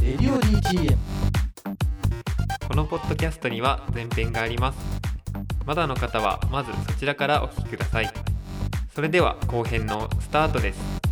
レディオ DTM このポッドキャストには前編があります。まだの方はまずそちらからお聞きください。それでは後編のスタートです。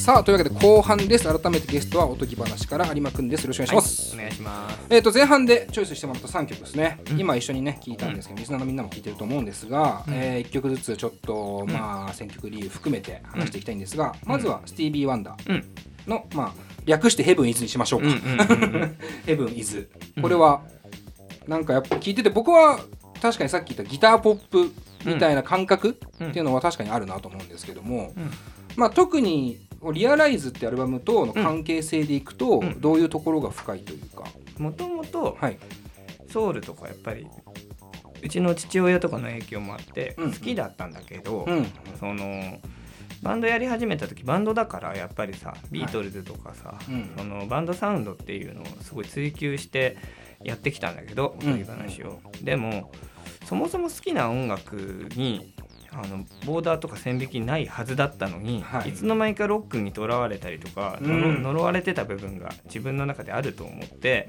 さあというわけで後半です。改めてゲストはおとぎ話から有馬くんです。よろしくお願いします、お願いします。えー、と前半でチョイスしてもらった3曲ですね、今一緒にね聞いたんですけど、リスナーのみんなも聞いてると思うんですが、え1曲ずつちょっと、まあ選曲理由含めて話していきたいんですが、まずはスティービー・ワンダー。の、まあ、略してヘブン・イズにしましょうか、ヘブン・ イズこれはなんかやっぱ聞いてて僕は確かにさっき言ったギターポップみたいな感覚っていうのは確かにあるなと思うんですけども、まあ、特に「リアライズ」ってアルバムとの関係性でいくと、ん。どういうところが深いというか、もともとはい、ソウルとかやっぱりうちの父親とかの影響もあってうん。好きだったんだけど、うん。そのバンドやり始めた時バンドだからやっぱりさビートルズとかさ、うん。そのバンドサウンドっていうのをすごい追求してやってきたんだけどおとぎ話を、でもそもそも好きな音楽にあのボーダーとか線引きないはずだったのに、はい。い、つの間にかロックにとらわれたりとか、うん。呪呪われてた部分が自分の中であると思って、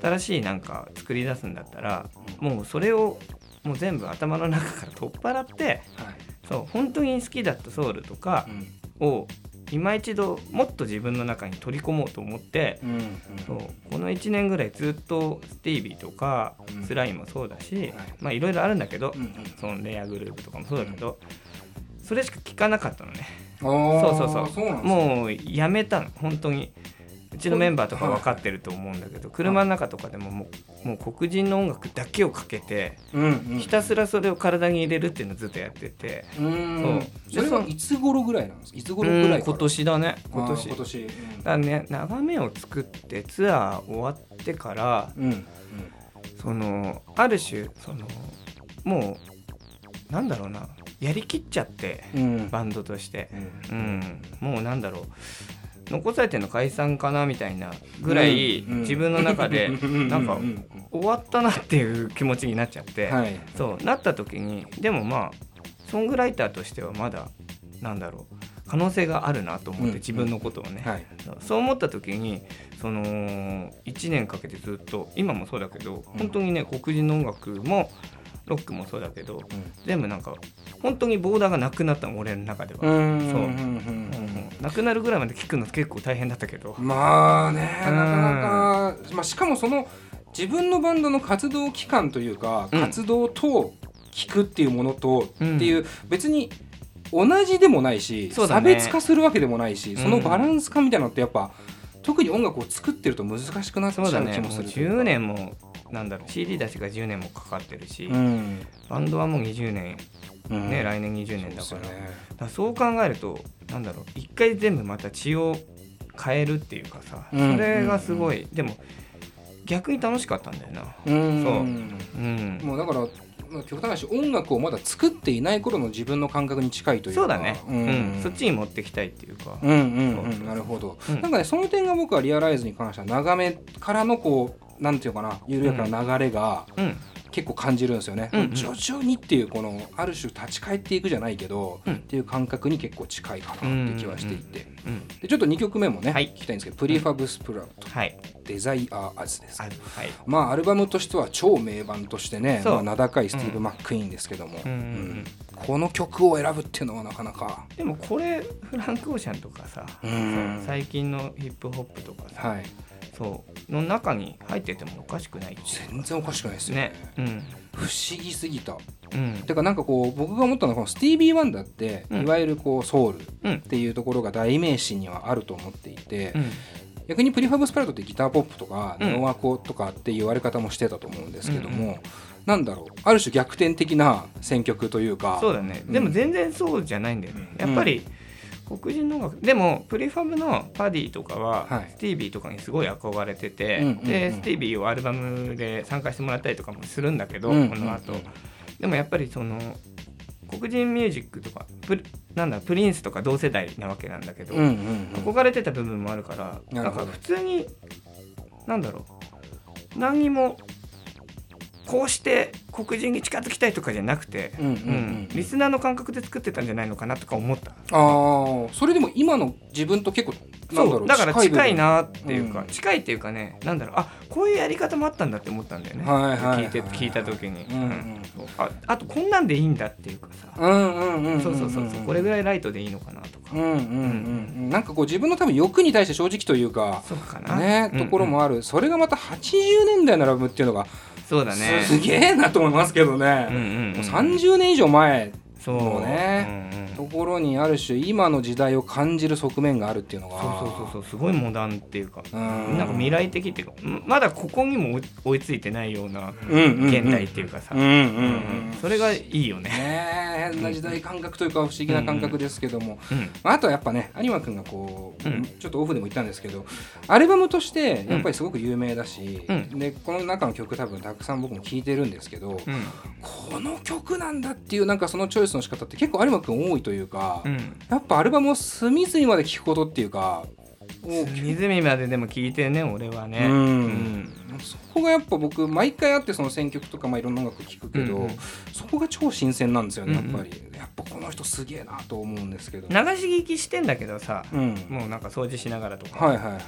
新しいなんか作り出すんだったらもうそれをもう全部頭の中から取っ払ってはい。そう本当に好きだったソウルとかを今一度もっと自分の中に取り込もうと思ってうんうんそうこの1年ぐらいずっとスティービーとかうん。スライムもそうだし、はい。まあいろいろあるんだけど、うんうん。そのレアグループとかもそうだけど、それしか聞かなかったのね。そうそうそう。ね。もうやめたの。本当にうちのメンバーとか分かってると思うんだけど車の中とかでももうもう黒人の音楽だけをかけてひたすらそれを体に入れるっていうのをずっとやってて、うん。そう。それはいつ頃ぐらいなんですか？いつ頃ぐらい今年だね。今年。今年。だね眺めを作ってツアー終わってからそのある種そのもうなんだろうな。やりきっちゃってうん。バンドとして。う、ん。うん、もうなんだろう残されてるの解散かなみたいなぐらい、うんうん。自分の中で なんか終わったなっていう気持ちになっちゃって、はい。そうなった時にでもまあソングライターとしてはまだなんだろう可能性があるなと思って、うん自分のことをね、そう思った時にその1年かけてずっと今もそうだけど本当にね黒人の音楽もロックもそうだけど全部なんか本当にボーダーがなくなったの俺の中では、うん。そう。うん。うん。うん。なくなるぐらいまで聞くの結構大変だったけど、まあねうん。なかなか、まあ、しかもその自分のバンドの活動期間というか、うん。活動と聞くっていうものと、うん。っていう別に同じでもないし、ね。別化するわけでもないし、そのバランス感みたいなのってやっぱ特に音楽を作ってると難しくなっちゃう気もするというか。10年もなんだろう CD 出しが10年もかかってるし、うん。バンドはもう20年うん。ね、来年20年だそうからですよね。だからそう考えるとなんだろう一回全部また血を変えるっていうかさ、うん。それがすごい、でも逆に楽しかったんだよな。うん。そう。うん。もうだからまあ極端な話音楽をまだ作っていない頃の自分の感覚に近いというか。そうだね、ううん。んそっちに持ってきたいっていうか、うんなるほど、うん。なんかねその点が僕はリアライズに関しては長めからのこうなんていうかな緩やかな流れがうん結構感じるんですよね、うん。うん徐々にっていうこのある種立ち返っていくじゃないけど、うん。っていう感覚に結構近いかなって気はしていて、うんでちょっと2曲目もね、はい。聞きたいんですけど「プリファブスプラウト。はい。デザイアーアズ」ですあはい。まあアルバムとしては超名盤としてね、まあ、名高いスティーブ・マック・イーンですけども、うん。うんうんこの曲を選ぶっていうのはなかなか。でもこれフランク・オーシャンとかさ、最近のヒップホップとかさ、はいそう。の中に入っててもおかしくない全然おかしくないですよ。ね。ねうん。不思議すぎた。うん。てかなんかこう僕が思ったのはこのスティービー・ワンダーって、うん。いわゆるこうソウルうん。っていうところが代名詞にはあると思っていて、うん。逆にプリファブスプラウトってギターポップとかうん。ネオワコとかっていう言われ方もしてたと思うんですけども、なんだろう。ある種逆転的な選曲というか。そうだね、うん。でも全然そうじゃないんだよね。やっぱり黒人の音楽でもプリファブのパディとかは、はい。スティービーとかにすごい憧れてて、うんうんうん。でスティービーをアルバムで参加してもらったりとかもするんだけど、うんこの後、でもやっぱりその黒人ミュージックとかプリなんだプリンスとか同世代なわけなんだけど、うんうんうん。憧れてた部分もあるからなんか普通になんだろう何にもこうして黒人に近づきたいとかじゃなくて、うんうんうんリスナーの感覚で作ってたんじゃないのかなとか思った。ああそれでも今の自分と結構なんだろそううだから近い部なっていうか、うん。近いっていうかねなんだろうあこういうやり方もあったんだって思ったんだよね、はいはいはい聞いて聞いた時に、うんうんああとこんなんでいいんだっていうかさ、分うんうんうんんん。そうそうそうそう。これぐらいライトでいいのかなとか、うんうんうんうんなんかこう自分の多分欲に対して正直というかそうかな。ねところもある。それがまた80年代のラブっていうのがそうだね。すげえなと思いますけどうんねうんうん。もう30年以上前そうね。うんうん。ところにある種今の時代を感じる側面があるっていうのが。そうそうそうそう。すごいモダンっていうかうん。なんか未来的っていうかんまだここにも追いついてないようなうんうんうん。現代っていうかさ、うんうんうん。うん。それがいいよね。ねえ変な時代感覚というか不思議な感覚ですけども、うん。まあ、あとはやっぱね有馬君がこう、うん。ちょっとオフでも言ったんですけどアルバムとしてやっぱりすごく有名だし、うん。でこの中の曲多分たくさん僕も聴いてるんですけど、うん。この曲なんだっていうなんかそのチョイスの仕方って結構有馬君多いというか、うん。やっぱアルバムを隅々まで聴くことっていうかもう湖まででも聞いてね俺はね。うん。うん。そこがやっぱ僕毎回あってその選曲とかまあいろんな音楽聴くけど、うんうん。そこが超新鮮なんですよねやっぱり、やっぱこの人すげえなと思うんですけど、流し聞きしてんだけどさ、うん、もうなんか掃除しながらとか、はいはいはい。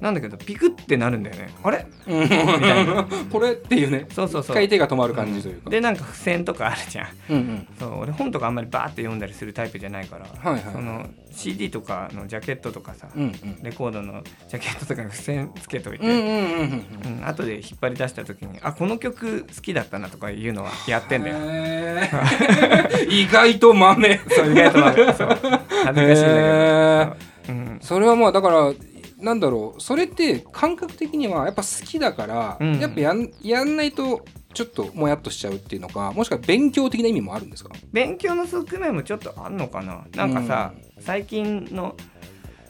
なんだけどピクってなるんだよね。あれ？うん。たいな。これっていうね。そうそうそう。一回手が止まる感じというか、でなんか付箋とかあるじゃん。うんうん。そう俺本とかあんまりバーって読んだりするタイプじゃないから、はいはい。その CD とかのジャケットとかさ、うんうん。レコードのジャケットとかに付箋つけといて、うんうんうんうんうん後で引っ張り出した時にあこの曲好きだったなとかいうのはやってんだよ。意外と豆。そう意外とまあそう。恥ずかしいんだけど、へうん、それはまあだからなんだろう。それって感覚的にはやっぱ好きだから、うん。やっぱやんやんないとちょっともやっとしちゃうっていうのかもしくは勉強的な意味もあるんですか？勉強の側面もちょっとあんのかな？なんかさ、最近の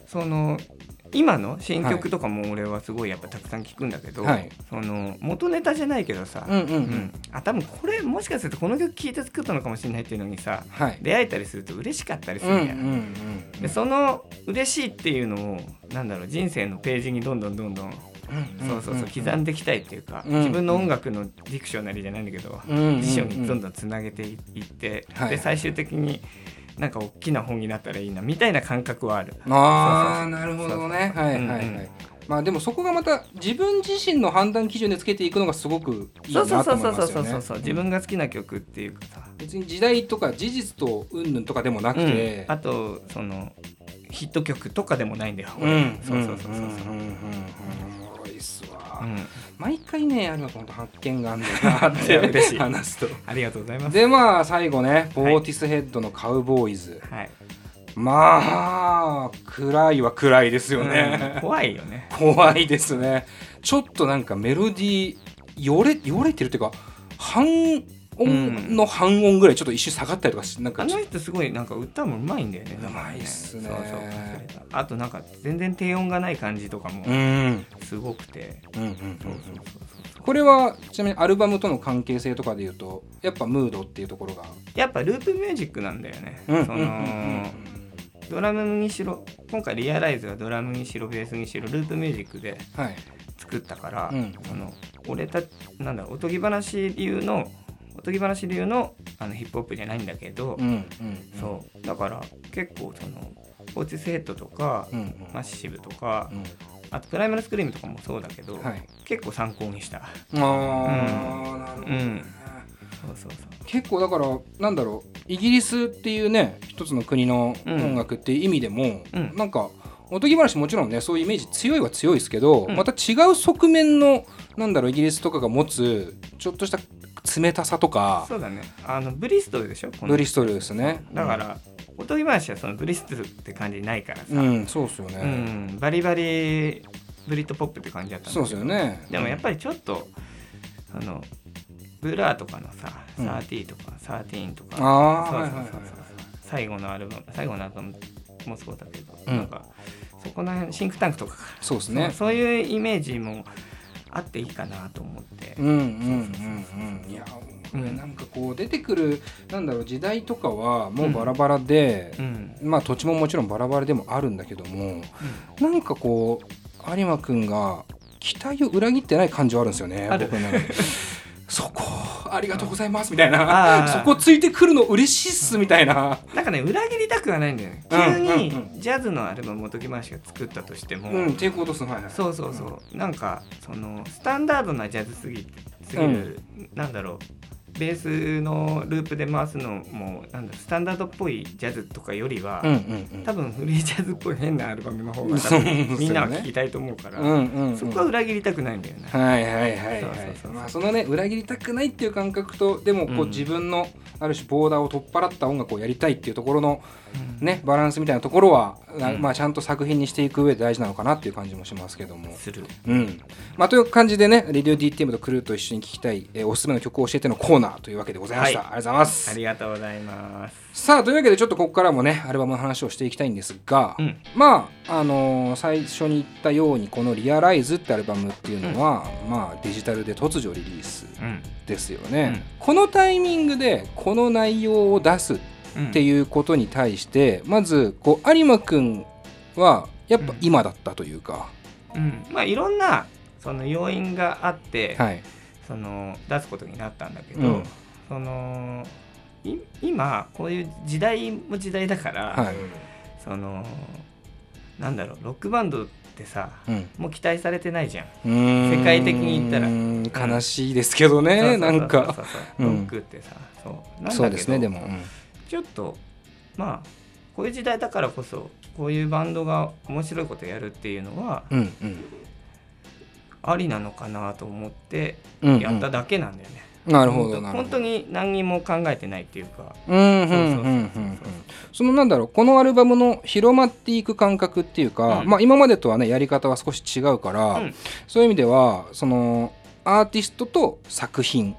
その今の新曲とかも俺はすごいやっぱたくさん聞くんだけど、はい。その元ネタじゃないけどさ、うんうんうん、うん。あ多分これもしかするとこの曲聴いて作ったのかもしれないっていうのにさはい。出会えたりすると嬉しかったりすうん。うんるんだよ、うん。でその嬉しいっていうのをなんだろう人生のページにどんどんどんどん、そうそうそう刻んでいきたいっていうか、うん。自分の音楽のディクショナリーじゃないんだけど、うんうんうん辞書にどんどんつなげていって、はい。で最終的になんか大きな本になったらいいなみたいな感覚はある。ああなるほどね。はいはいはい、うんうん。まあでもそこがまた自分自身の判断基準でつけていくのがすごくいいなと思いますよね。そうそうそうそう自分が好きな曲っていうかさ、別に時代とか事実と云々とかでもなくて、あとそのヒット曲とかでもないんだよ。うん。俺そうそうそうそうそう。いっすわ、うん。毎回ねありがとう本当発見があるんだな。って嬉しい。話すと。ありがとうございます。でまあ最後ねボーティスヘッドのカウボーイズ、はい。まあ暗いは暗いですようんね、怖いよね。怖いですね。ちょっとなんかメロディーよれよれてるっていうか半音の半音ぐらいちょっと一瞬下がったりとかしなんかあの人すごいなんか歌もうまいんだよね。うまいっすね。そうそう忘れたあとなんか全然低音がない感じとかもうん。すごくて。これはちなみにアルバムとの関係性とかでいうとやっぱムードっていうところが。やっぱループミュージックなんだよね。そうんうんうんのドラムにしろ今回リアライズはドラムにしろベースにしろループミュージックではい。作ったから、うん。その俺たなんだおとぎ話流のおとぎ話流のあのヒップホップじゃないんだけど、うんうんそう。だから結構そのオーティスヘッドとか、うんうん。マッシブとか、うん。あとプライマルスクリームとかもそうだけど、はい。結構参考にした。ああ、なるほどね、うん。そうそうそう。結構だからなんだろうイギリスっていうね一つの国の音楽っていう意味でも、うん。なんかおとぎ話もちろんねそういうイメージ強いは強いですけど、うん。また違う側面のなんだろうイギリスとかが持つちょっとした冷たさとかそうだね。あのブリストルでしょ？ブリストルですね。だから、おとぎ話はそのブリストルって感じないからさ、うんそうっすようね、ん。バリバリブリットポップって感じだったんそうだけど。ですよね。でもやっぱりちょっとあの Blur とかのさ、うん30とか13とか。ああそうそうそうそう。最後のアルバム最後のアルバムもそうだけど、うん。なんかそこの辺シンクタンクとかか。そうですね。そういうイメージもあっていいかなと思って、うんうんうんうん。いやこれなんかこう出てくるなんだろう時代とかはもうバラバラで、うん。まあ土地ももちろんバラバラでもあるんだけども、なんかこう有馬くんが期待を裏切ってない感じはあるんですよねある。僕のそこありがとうございますみたいな。そこついてくるの嬉しいっすみたいな。なんかね裏切りたくはないんだよね急にジャズのアルバム元木話が作ったとしても、うん、抵抗とすはいはい、そうそうそう、うん、なんかそのスタンダードなジャズすぎすぎる、うん、なんだろうベースのループで回すのもなんだスタンダードっぽいジャズとかよりは、うんうんうん、多分フリージャズっぽい変なアルバムの方が多分みんなは聴きたいと思うから、うんうんうん、そこは裏切りたくないんだよね。はいはいはいはい。まあそのね裏切りたくないっていう感覚とでもこう、自分のある種ボーダーを取っ払った音楽をやりたいっていうところのね、バランスみたいなところは、うん、まあ、ちゃんと作品にしていく上で大事なのかなっていう感じもしますけども。うん。まあ、という感じでね「レディオ DTM」とクルーと一緒に聴きたい、えー、おすすめの曲を教えてのコーナーというわけでございました、はい、ありがとうございます。ありがとうございます。さあというわけでちょっとここからもねアルバムの話をしていきたいんですが、うん、まああのー、最初に言ったようにこの「リアライズってアルバムっていうのは、うん、まあデジタルで突如リリースですよね、このタイミングでこの内容を出すっていうことに対して、まずこう有馬君はやっぱ今だったというか、うん、まあいろんなその要因があって、はい、その出すことになったんだけど、うん、その今こういう時代も時代だから、はい、そのなんだろうロックバンドってさ、うん、もう期待されてないじゃん。世界的に言ったら。悲しいですけどね、なんか。ロックってさ、そう。なんだけど、ね、でも、ちょっとまあこういう時代だからこそこういうバンドが面白いことやるっていうのは、ありなのかなと思ってやっただけなんだよね。うんうん、なるほど。本当に何にも考えてないっていうか。そのなんだろうこのアルバムの広まっていく感覚っていうか、うん、まあ、今までとはねやり方は少し違うから、うん、そういう意味ではそのアーティストと作品っ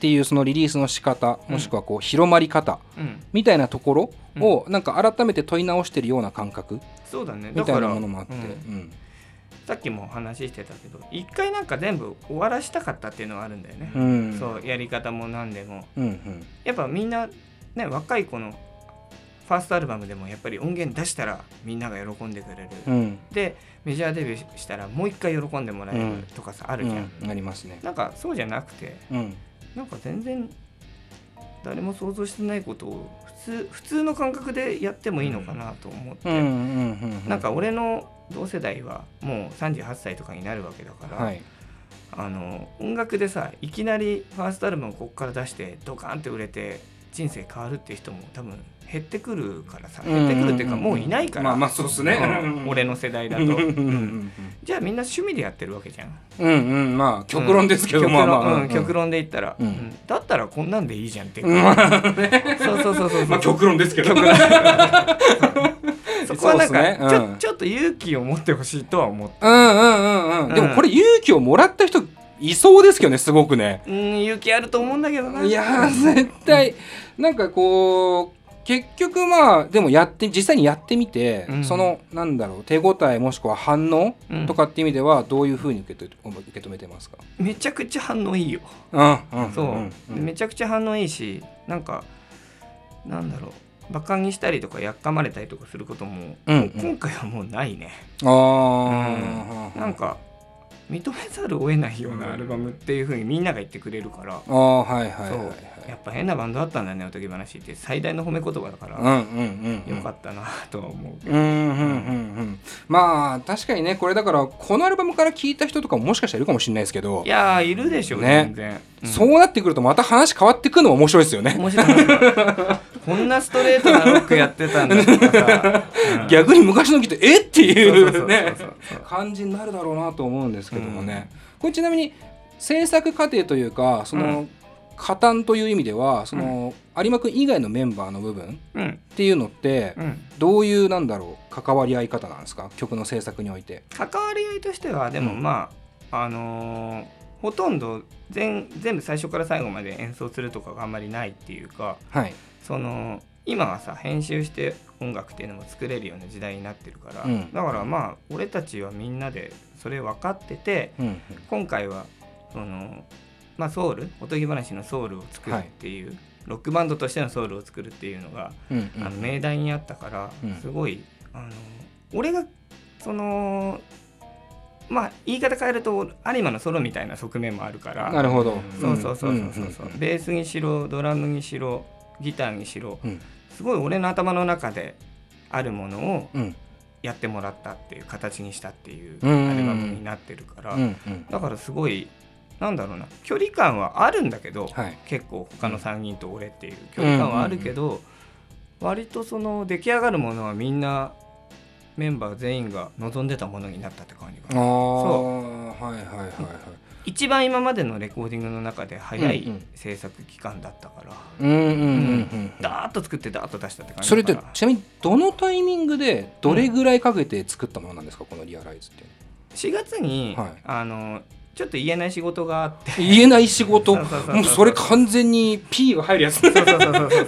ていうそのリリースの仕方もしくはこう広まり方みたいなところをなんか改めて問い直してるような感覚そうだね。みたいなものもあって。さっきも話してたけど一回なんか全部終わらしたかったっていうのはあるんだよね、うん、そうやり方も何でも、うんうん、やっぱみんなね若い子のファーストアルバムでもやっぱり音源出したらみんなが喜んでくれる、うん、でメジャーデビューしたらもう一回喜んでもらえるとかさ、あるじゃん、ありますね。なんかそうじゃなくて、なんか全然誰も想像してないことを普通普通の感覚でやってもいいのかなと思って、なんか俺の同世代はもう38歳とかになるわけだから、はい、あの音楽でさいきなりファーストアルバムここから出してドカンって売れて人生変わるっていう人も多分減ってくるからさ減ってくるっていうかもういないから、まあまあそうっすね、俺の世代だと、じゃあみんな趣味でやってるわけじゃん。うんうん。まあ極論ですけど、まあまあ、極論で言ったら、だったらこんなんでいいじゃんって。いうそうそうそうそう。まあ極論ですけどそこはなんかちょちょっと勇気を持ってほしいとは思って。うんうんうんうん。でもこれ勇気をもらった人いそうですけどねすごくね。うん勇気あると思うんだけどな。いや絶対。なんかこう結局まあでもやって実際にやってみて、うん、そのなんだろう手応えもしくは反応とかっていう意味ではどういうふうに受け受け止めてますか？めちゃくちゃ反応いいよ。うんうん、そう、うん。う。ん、めちゃくちゃ反応いいしなんかなんだろうバカにしたりとかやっかまれたりとかすることも、うんうん、今回はもうないね。あうん、なんか認めざるを得ないようなアルバムっていうふうにみんなが言ってくれるから。あはいはいやっぱ変なバンドだったんだねおとぎ話って。最大の褒め言葉だから、うんうんうん、よかったなとは思うけど、うんうんうんうん、まあ確かにねこれだからこのアルバムから聞いた人とかももしかしたらいるかもしれないですけど。いやいるでしょうね。全然、うん、そうなってくるとまた話変わってくるのも面白いですよね。面白い こんなストレートなロックやってたんだとかさ、うん、逆に昔の聞いてえっていうね。感じになるだろうなと思うんですけどもね、これちなみに制作過程というかその、加担という意味ではその、うん、有馬君以外のメンバーの部分っていうのって、うん、どういうなんだろう関わり合い方なんですか？曲の制作において。関わり合いとしてはでもまあ、あのー、ほとんど全全部最初から最後まで演奏するとかがあんまりないっていうか、はい、その今はさ編集して音楽っていうのも作れるような時代になってるから、うん、だからまあ俺たちはみんなでそれ分かってて、うんうん、今回はそのまあ、ソウルおとぎ話のソウルを作るっていう、はい、ロックバンドとしてのソウルを作るっていうのが、うんうん、あの命題にあったから、すごいあの俺がそのまあ言い方変えると有馬のソロみたいな側面もあるからなるほど。そうそうそうそうそう,、ベースにしろドラムにしろギターにしろ、すごい俺の頭の中であるものをやってもらったっていう形にしたっていうアルバムになってるから、だからすごいなんだろうな距離感はあるんだけど、はい、結構他の3人と俺っていう距離感はあるけど、割とその出来上がるものはみんなメンバー全員が望んでたものになったって感じがそう。はいはいはいはい一番今までのレコーディングの中で早い制作期間だったから。ダーッと作ってダーッと出したって感じそれってちなみにどのタイミングでどれぐらいかけて作ったものなんですか、うん、このリアライズって4月に、はい、あのちょっと言えない仕事があって。言えない仕事？もうそれ完全に P が入るやつ。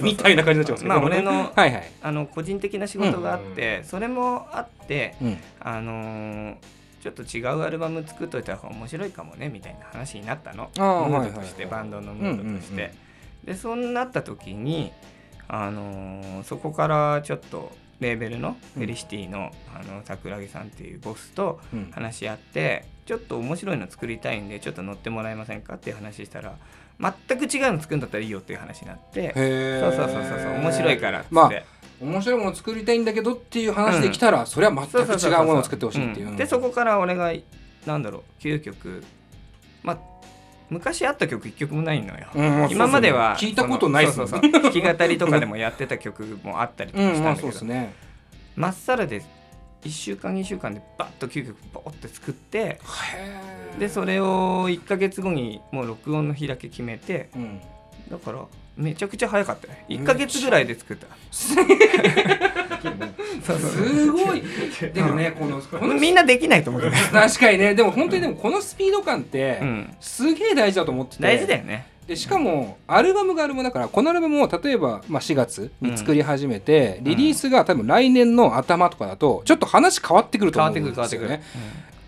みたいな感じになっちゃいますまあ俺の,、はいはい、あの個人的な仕事があって、それもあって、あのちょっと違うアルバム作っといた方が面白いかもねみたいな話になったの。ムードとして、バンドのムードとして。でそうなった時に、あのそこからちょっとレーベルのフェリシティの,、あの桜木さんっていうボスと話し合って、ちょっと面白いの作りたいんでちょっと乗ってもらえませんかっていう話したら全く違うの作るんだったらいいよっていう話になって。そうそうそうそう面白いからっって、まあ、面白いものを作りたいんだけどっていう話できたら、うん、それは全く違うものを作ってほしいっていう、でそこから俺がなんだろう9曲。まあ昔あった曲1曲もないのよ、うん、今までは聞いたことないそうそう 弾き語りとかでもやってた曲もあったりとかしたんだけど、うんまあね、まっさらで1週間2週間でバッと9曲ボーって作って。でそれを1か月後にもう録音の日だけ決めて、うん、だからめちゃくちゃ早かったね。1か月ぐらいで作った。すごい。でもねこのこのみんなできないと思うけど。確かにね。でも本当にでもこのスピード感ってすげえ大事だと思ってて。大事だよね。でしかもアルバムがアルバムだからこのアルバムを例えば、まあ、4月に作り始めて、リリースが多分来年の頭とかだとちょっと話変わってくると思うんですよね。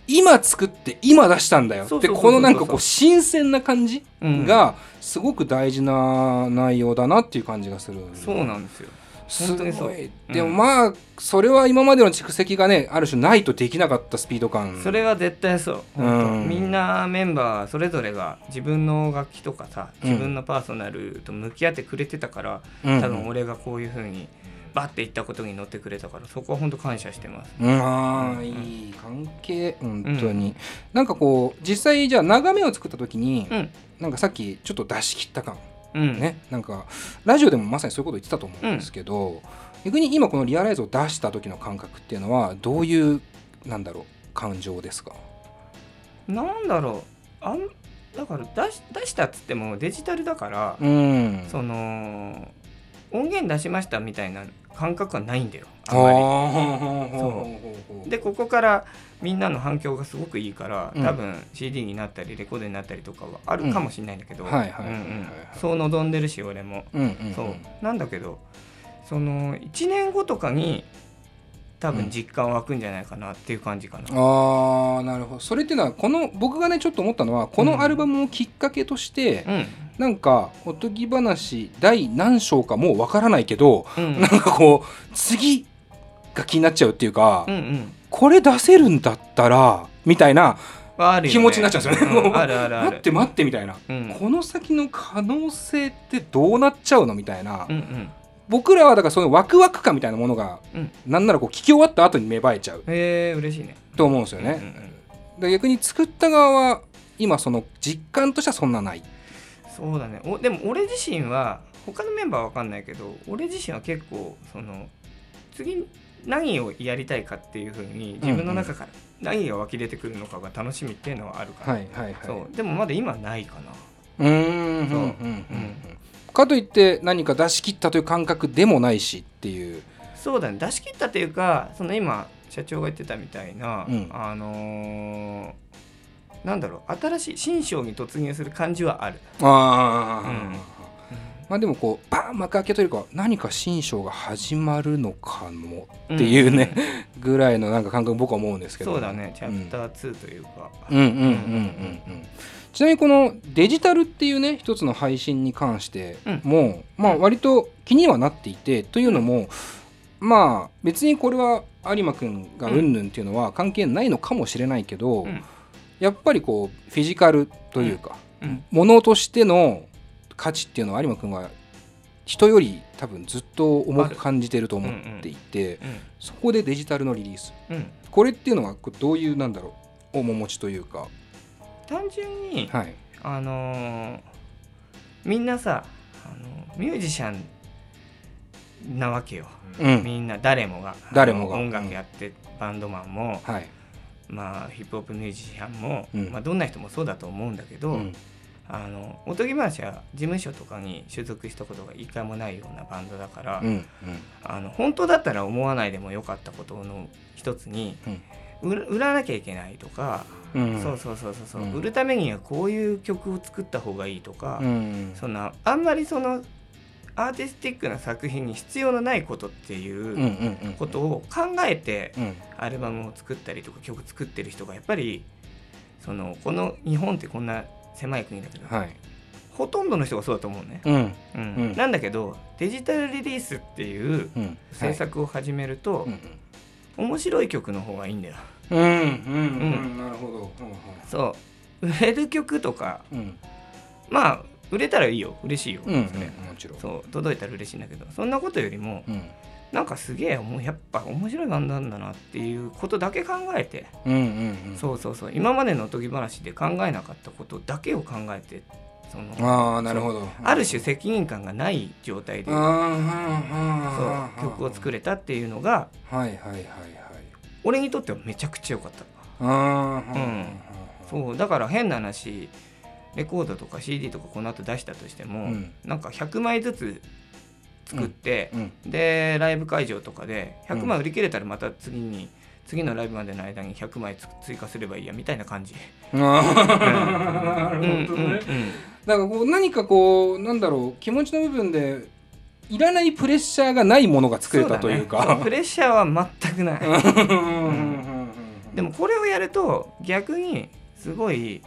今作って今出したんだよ。でこのなんかこう新鮮な感じがすごく大事な内容だなっていう感じがする、そうなんですよ。すごい。でもまあそれは今までの蓄積がねある種ないとできなかったスピード感。それは絶対そう、うん、みんなメンバーそれぞれが自分の楽器とかさ自分のパーソナルと向き合ってくれてたから、うん、多分俺がこういうふうにバッていったことに乗ってくれたからそこは本当感謝してます、うん、ああ、いい関係本当に、うん、なんかこう実際じゃあ眺めを作った時に、うん、なんかさっきちょっと出し切った感。うん、ね、なんかラジオでもまさにそういうこと言ってたと思うんですけど、うん、逆に今このリアライズを出した時の感覚っていうのはどういうなんだろう感情ですか？なんだろう。あんだから出し出したっつってもデジタルだから、うん、その音源出しましたみたいな感覚はないんだよ。あんまり。そう。でここからみんなの反響がすごくいいから多分 CD になったりレコードになったりとかはあるかもしれないんだけど。そう望んでるし俺も、うんうんうん、そう。なんだけどその1年後とかに多分実感湧くんじゃないかなっていう感じかな、うん、あなるほど。それっていうのはこの僕がねちょっと思ったのはこのアルバムをきっかけとして、うん、なんかおとぎ話第何章かもうわからないけど、うん、なんかこう次が気になっちゃうっていうか、うんうん、これ出せるんだったらみたいな気持ちになっちゃうんですよね。あるある待って待ってみたいな、うん、この先の可能性ってどうなっちゃうのみたいな、うんうん、僕らはだからそのワクワク感みたいなものが、うん、なんならこう聞き終わった後に芽生えちゃう。へえ嬉しいね。と思うんですよね、うんうん、逆に作った側は今その実感としてはそんなないそうだね。おでも俺自身は他のメンバーは分かんないけど俺自身は結構その次何をやりたいかっていうふうに自分の中から何が湧き出てくるのかが楽しみっていうのはあるから、はいはいはい、そう。でもまだ今ないかな。うんそううんうん。かといって何か出し切ったという感覚でもないしっていう。そうだね。出し切ったというかその今社長が言ってたみたいな、うん、あのー、なんだろう新しい新章に突入する感じはある。ああ、うん。まあでもこうバーン幕開けというか何か新章が始まるのかもっていうね、うん、ぐらいのなんか感覚僕は思うんですけど。そうだねチャプター2というか。うんうんうんうんうん。ちなみにこのデジタルっていうね一つの配信に関しても、うん、まあ割と気にはなっていてというのも、まあ別にこれは有馬くんがうんぬんっていうのは関係ないのかもしれないけど、うんやっぱりこうフィジカルというか、うん。ものとしての価値っていうのは有馬くんは人より多分ずっと重く感じてると思っていて、そこでデジタルのリリース。これっていうのはどういうなんだろう面持ちというか、単純に、はい、あのーみんなさ、あのミュージシャンなわけよ、うん。みんな誰もが。誰もが。音楽やって、バンドマンも、はいまあ、ヒップホップミュージシャンも、うん。まあ、どんな人もそうだと思うんだけど、うん。あのおとぎ話は事務所とかに所属したことが一回もないようなバンドだから、うんあの本当だったら思わないでもよかったことの一つに、売ら売らなきゃいけないとか、うん。うんそうそうそうそう売るためにはこういう曲を作った方がいいとか、うん。そんなあんまりそのアーティスティックな作品に必要のないことっていうことを考えてうん。アルバムを作ったりとか曲作ってる人がやっぱりそのこの日本ってこんな狭い国だけど、はい。ほとんどの人がそうだと思うね。うん。なんだけどデジタルリリースっていううん。制作を始めると、うん面白い曲の方がいいんだよ。うんうんうん。なるほど。そう。売れる曲とかうん。まあ売れたらいいよ。嬉しいよ、うんうんもちろん。そう。届いたら嬉しいんだけど。そんなことよりもうん。なんかすげえもうやっぱ面白いバンドなんだなっていうことだけ考えて、うんうんうん。そうそうそう。今までのおとぎ話で考えなかったことだけを考えてそのああなるほど。ある種責任感がない状態でそう曲を作れたっていうのがはいはいはいはい。俺にとってはめちゃくちゃ良かった。ああうん。そう。だから変な話レコードとか CD とかこの後出したとしても、うん。なんか100枚ずつ作って、うん。でライブ会場とかで100うん枚売り切れたらまた次に、次のライブまでの間に100枚つ追加すればいいやみたいな感じ。なうん。うんるほどね。だからこう何かこうなんだろう気持ちの部分でいらないプレッシャーがないものが作れたというか。ね。プレッシャーは全くない。うん。でもこれをやると逆にすごい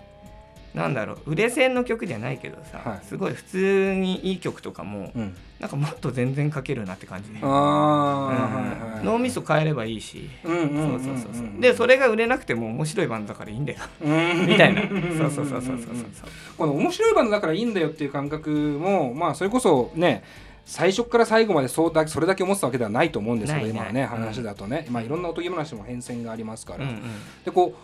なんだろう売れ線の曲じゃないけどさ、はい。すごい普通にいい曲とかもうん。なんかもっと全然書けるなって感じ。ああはいはいはい。脳みそ変えればいいし、でそれが売れなくても面白いバンドだからいいんだよ。うん。みたいな。そうそうそうそうそうそうこの面白いバンドだからいいんだよっていう感覚もまあそれこそね最初から最後までそうだそれだけ思ってたわけではないと思うんですけど今はね話だとね、まあいろんなおとぎ話も変遷がありますから、うんうん。でこ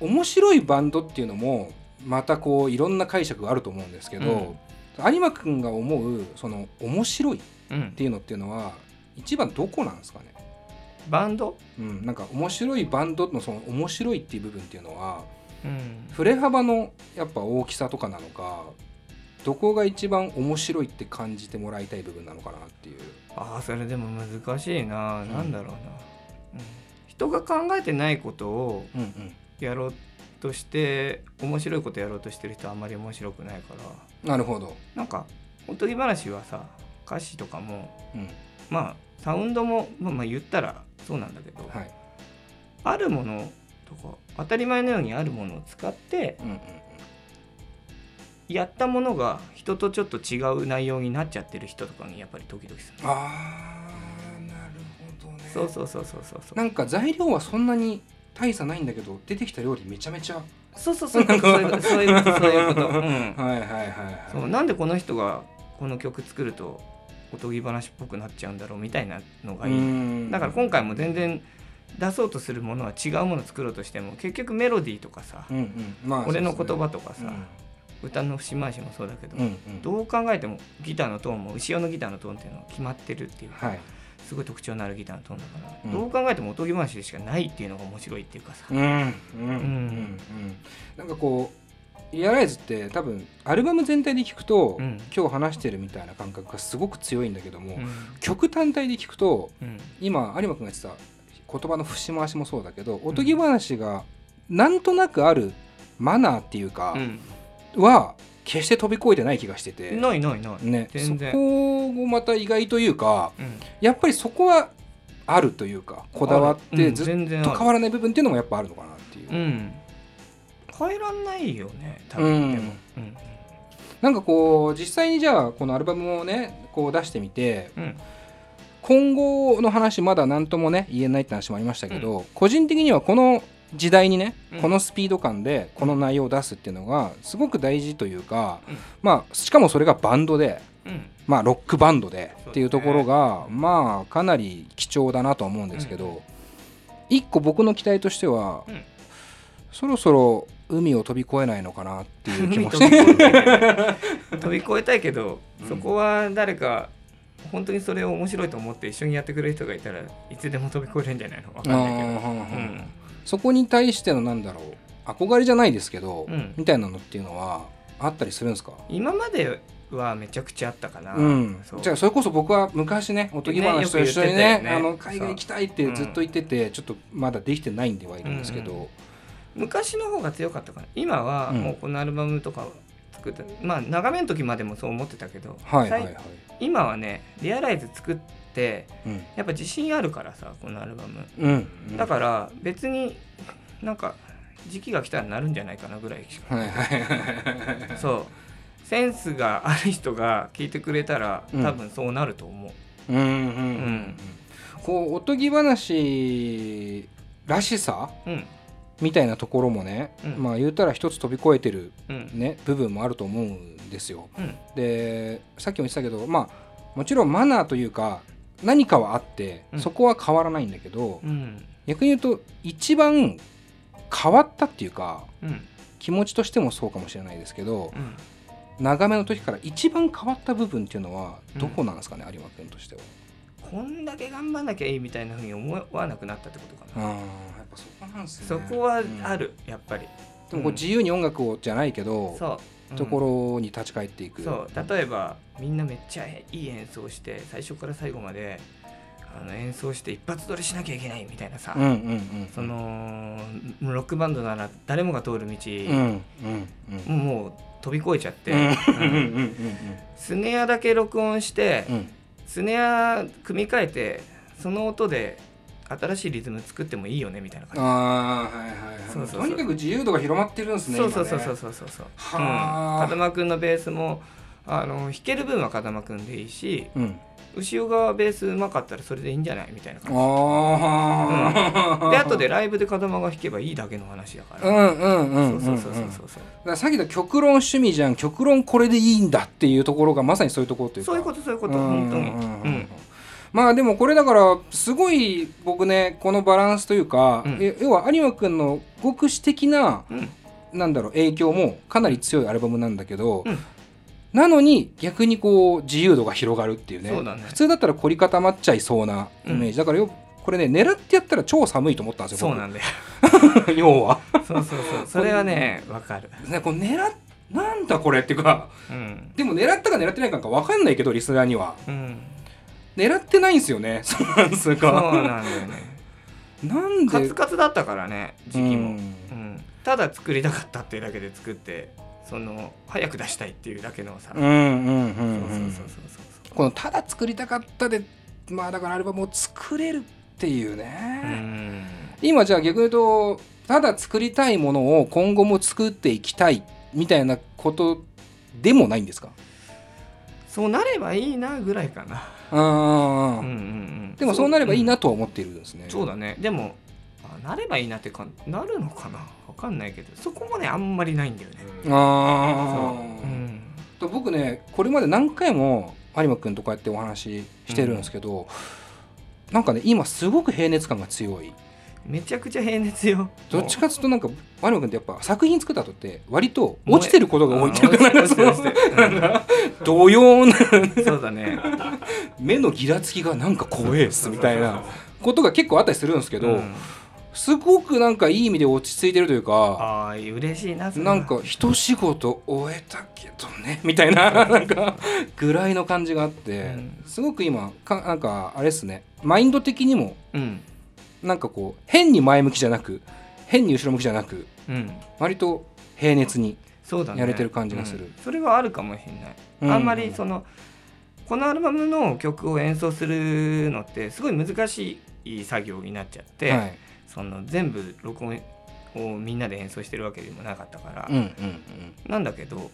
う面白いバンドっていうのもまたこういろんな解釈があると思うんですけど、有馬くんが思うその面白いっうん。ていうのっていうのは一番どこなんですかね、バンド、うん、なんか面白いバンドのその面白いっていう部分っていうのはうん、振れ幅のやっぱ大きさとかなのかどこが一番面白いって感じてもらいたい部分なのかなっていう。ああそれでも難しいな、ん。なんだろうな、うん。人が考えてないことをうんうん。やろうとして面白いことやろうとしてる人はあんまり面白くないからなるほど。なんかおとぎ話はさ歌詞とかもうんまあサウンドもまあまあ言ったらそうなんだけど、はい。あるものとか当たり前のようにあるものを使ってうんうんやったものが人とちょっと違う内容になっちゃってる人とかにやっぱりドキドキするうん、ああなるほどね。そうそうそうそうそうなんか材料はそんなに大差ないんだけど出てきた料理めちゃめちゃ。そうそうそう。そういうことそういうことそういうこと、うん、はいはいはいはい。そうなんでこの人がこの曲作るとおとぎ話っぽくなっちゃうんだろうみたいなのがいい、ん。だから今回も全然出そうとするものは違うものを作ろうとしても結局メロディーとかさ、うんうん。まあ俺の言葉ととかさ、歌の節回しもそうだけど、うん。うんどう考えてもギターのトーンも後ろのギターのトーンっていうのは決まってるっていう。か、はい。すごい特徴のあるギターのトーンだから、うん。どう考えてもおとぎ話でしかないっていうのが面白いっていうかさ、うんうんうんうん。なんかこうリアライズって多分アルバム全体で聞くと、うん。今日話してるみたいな感覚がすごく強いんだけども、うん。曲単体で聞くとうん。今有馬君が言ってた言葉の節回しもそうだけどおとぎ話がなんとなくあるマナーっていうかうん。は決して飛び越えてない気がしてて、ないないない、ね、そ全然。こもまた意外というかうん。やっぱりそこはあるというかこだわってずっと変わらない部分っていうのもやっぱあるのかなっていう。うん。変えらんないよね多分。でも、うんなんかこう実際にじゃあこのアルバムをねこう出してみてうん。今後の話まだ何ともね言えないって話もありましたけど、個人的にはこの時代にね、うん。このスピード感でこの内容を出すっていうのがすごく大事というか、うん。まあしかもそれがバンドで、うん。まあ、ロックバンドでっていうところが、まあかなり貴重だなとは思うんですけど、一個僕の期待としては、うん。そろそろ海を飛び越えないのかなっていう気海もして。飛び越えたいけど飛び越えたいけど、うん。そこは誰か本当にそれを面白いと思って一緒にやってくれる人がいたらいつでも飛び越えるんじゃないの？わかんないけど、そこに対してのなんだろう憧れじゃないですけど、うん。みたいなのっていうのはあったりするんですか？今まではめちゃくちゃあったかな、うん。じゃあそれこそ僕は昔ねおとぎ話と一緒にねねね。あの海外行きたいってずっと言ってて、ちょっとまだできてないんではいるんですけど、うん昔の方が強かったかな。今はうん。もうこのアルバムとかを作った、まあ長めの時までもそう思ってたけど、はいはいはい。最、今はねリアライズ作ってうん。やっぱ自信あるからさこのアルバム。うん、だから別になんか時期が来たらなるんじゃないかなぐらいしか。はいはいはいそう。センスがある人が聞いてくれたらうん。多分そうなると思う、うんうんうん。うんん。こうおとぎ話らしさうん。みたいなところもね、うん。まあ言うたら一つ飛び越えてるうん。ね部分もあると思うんですよ。うん。でさっきも言ってたけどまあもちろんマナーというか何かはあって、うん。そこは変わらないんだけど、うん。逆に言うと一番変わったっていうかうん。気持ちとしてもそうかもしれないですけどうん。長めの時から一番変わった部分っていうのはどこなんですかね、有馬君としては。こんだけ頑張んなきゃいいみたいなふうに思わなくなったってことかな、やっぱそこなんですね。そこはある、やっぱり。でもこう自由に音楽をじゃないけど、ところに立ち返っていく。そう。例えばみんなめっちゃいい演奏して最初から最後まであの演奏して一発撮りしなきゃいけないみたいなさ、うんうんうん。そのロックバンドなら誰もが通る道、うんうんうん。もう飛び越えちゃって、スネアだけ録音して、スネア組み替えてその音で新しいリズム作ってもいいよねみたいな感じ。ああはいはいはい。そうそうとにかく自由度が広まってるんですねそうそうそうそうそうそうそう、はあうん、風間くんのベースもあの弾ける分は風間くんでいいしうん。後ろ側ベースうまかったらそれでいいんじゃないみたいな感じ。ああで後でライブで風間が弾けばいいだけの話だから、うんうんうんうんそううん。そうそうそうそうさっきの極論趣味じゃん。極論これでいいんだっていうところがまさにそういうところというか。そういうことそういうこと。うん本当にうんうん。うんうんまあでもこれだからすごい僕ねこのバランスというか、うん。え要は有馬くんの極視的なうん。なんだろう影響もかなり強いアルバムなんだけど、うんなのに逆にこう自由度が広がるっていうね。ね。普通だったら凝り固まっちゃいそうなイメージ、だからよこれね狙ってやったら超寒いと思ったんですよそうなんだよ。僕要は。そうそうそう。それはねわかる。ねこう狙っなんだこれっていうかうん。でも狙ったか狙ってないか分かんないけどリスナーには。うん。狙ってないんですよね。そうなんですそうかなんだよね。なんで？カツカツだったからね時期も、うん。うん。ただ作りたかったっていうだけで作ってその早く出したいっていうだけのさ、このただ作りたかったでまあだからアルバムを作れるっていうね、うん。今じゃあ逆に言うとただ作りたいものを今後も作っていきたいみたいなことでもないんですか？そうなればいいなぐらいかな、あー、うんうんうん、でもそうなればいいなと、とは思っているんですね、そうだね。でもあなればいいなってかなるのかな？わかんないけどそこもねあんまりないんだよね、あー。う。ん。と僕ねこれまで何回も有馬君とこうやってお話ししてるんですけど、なんかね今すごく平熱感が強い。めちゃくちゃ平熱よ。どっちかっていうとなんか有馬君ってやっぱ作品作った後って割と落ちてることが多いっていうかうんなんかその落ちてる落ちてるな。そうだね。目のギラつきがなんか怖えっすみたいなことが結構あったりするんですけど、うんすごくなんかいい意味で落ち着いてるというかああ嬉しいななんか一仕事終えたけどね みたいななんかぐらいの感じがあって、うん。すごく今かなんかあれですね。マインド的にもうん。なんかこう変に前向きじゃなく変に後ろ向きじゃなくうん。割と平熱に、やれてる感じがする。うん。それはあるかもしれない、うん。あんまりそのこのアルバムの曲を演奏するのってすごい難しい作業になっちゃって、はいその全部録音をみんなで演奏してるわけでもなかったから、うんうんなんだけど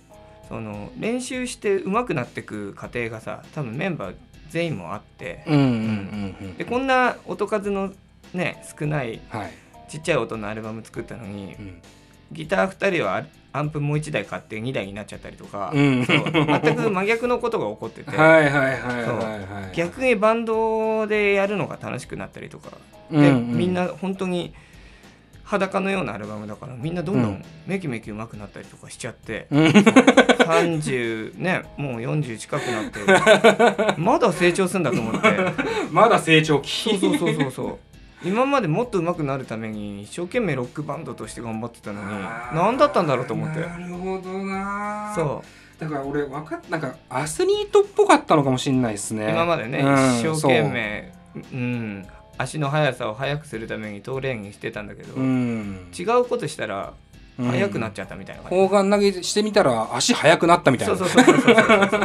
その練習して上手くなっていく過程がさ多分メンバー全員もあって、でこんな音数のね少ないうんはい、ちっちゃい音のアルバム作ったのにうんギター2人はアンプもう1台買って2台になっちゃったりとか、うん。そう全く真逆のことが起こってて、逆にバンドでやるのが楽しくなったりとか、うんでうん。みんな本当に裸のようなアルバムだからみんなどんどんメキメキ上手くなったりとかしちゃって、うん30ねもう40近くなって まだ成長するんだと思って。まだ成長期。そうそうそうそうそう今までもっと上手くなるために一生懸命ロックバンドとして頑張ってたのに何だったんだろうと思って。なるほどな。そだから俺分かっなんかアスリートっぽかったのかもしれないですうね。今までね、うん一生懸命う。ん足の速さを速くするためにトレーニングしてたんだけど、そううん。違うことしたら速くなっちゃったみたいな感じ、砲丸投げしてみたら足速くなったみたいな。そうそうそうそうそうそう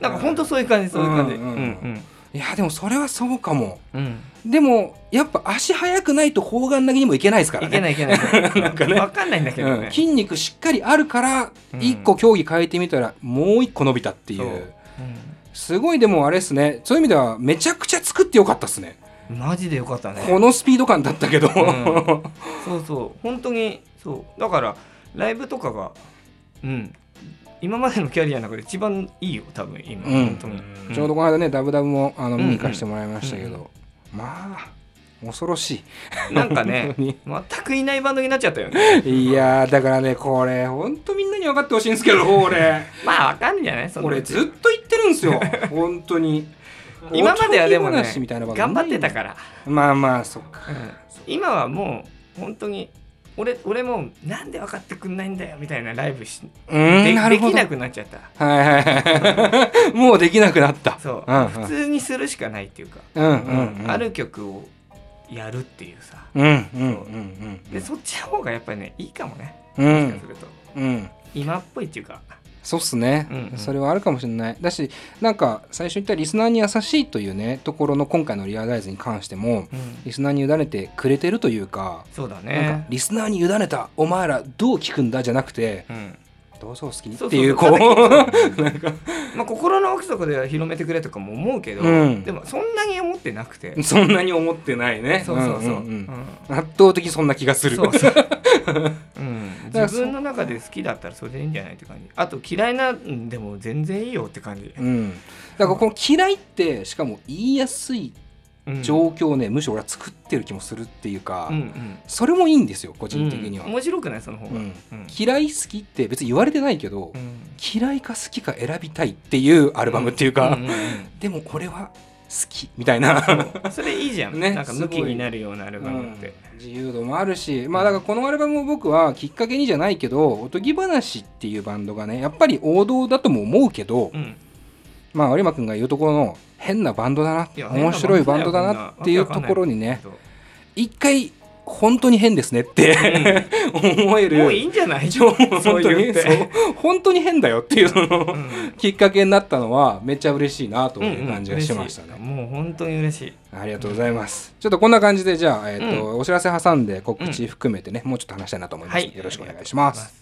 なんか本当そういう感じそういう感じ。ううんんうんいやでもそれはそうかも。うん。でもやっぱ足速くないと砲丸投げにもいけないですからね。いけないいけない。なんかね。分かんないんだけどね、うん。筋肉しっかりあるからうん。一個競技変えてみたらもう一個伸びたっていそう。うすごいでもあれですね。そういう意味ではめちゃくちゃ作ってよかったですね。うんマジでよかったね。このスピード感だったけど、ん。そうそう。本当にそう。だからライブとかがうん今までのキャリアの中で一番いいよ多分今、うん。本当に、ちょうどこの間ねダブダブもあのうん。見に行かせてもらいましたけど、まあ恐ろしなんかね本全くいないバンドになっちゃったよね。いいやーだからねこれほんとみんなに分かってほしいんですけど俺 まあわかんじゃない？その俺ずっと言ってるんですよ。本当に。今まではでもね。頑張ってたから、まあまあそっか。うん。今はもう本当に俺俺もなんで分かってくんないんだよみたいなライブしでできなくなっちゃった。はいはいはい。もうできなくなった。そう、うんうん。普通にするしかないっていうか、うんうんうん。ある曲をやるっていうさ。うんうんうんでそっちの方がやっぱりねいいかもね。もしかすると、うん。今っぽいっていうかそうっすね、うんうん。それはあるかもしれない。だしなんか最初言ったリスナーに優しいというねところの今回のリアライズに関してもうん。リスナーに委ねてくれてるというかそうだね。リスナーに委ねたお前らどう聞くんだ？じゃなくてうんどうぞお好き？っていうこう ただまあ心の奥底では広めてくれとかも思うけど、うん。でもそんなに思ってなくて。そんなに思ってない。ねそうそうそう、圧倒的にそんな気がする。そうそう、うん、自分の中で好きだったらそれでいいんじゃないって感じ。あと嫌いなんでも全然いいよって感じ、うん、だからこの嫌いってしかも言いやすいうん状況をね、むしろ俺は作ってる気もするっていうか、うんうん。それもいいんですよ個人的には、うん。面白くないその方が、うん。うん。嫌い好きって別に言われてないけど、うん。嫌いか好きか選びたいっていうアルバムっていうか、んんうんでも俺は好きみたいな、それいいじゃん、ね。なんか向きになるようなアルバムって、うん。自由度もあるしまあだからこのアルバムも僕はきっかけにじゃないけどおとぎ話っていうバンドがねやっぱり王道だとも思うけど、うんまあ有馬君が言うところの変なバンドだな面白いバンドだなっていうところにね一回本当に変ですねって思える。もういいんじゃない？本そう当に本当に変だよっていうそのうん。きっかけになったのはめっちゃ嬉しいなという感じがしましたね、うんうんもう本当に嬉しい。ありがとうございます。ちょっとこんな感じでじゃあ、えっ、と、お知らせ挟んで告知含めてね、もうちょっと話したいなと思います。ので、よろしくお願いします。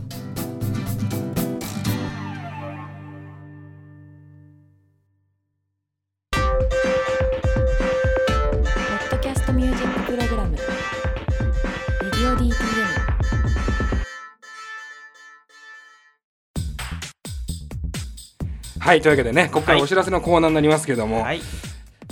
はい、というわけでね、ここからお知らせのコーナーになりますけども、はい。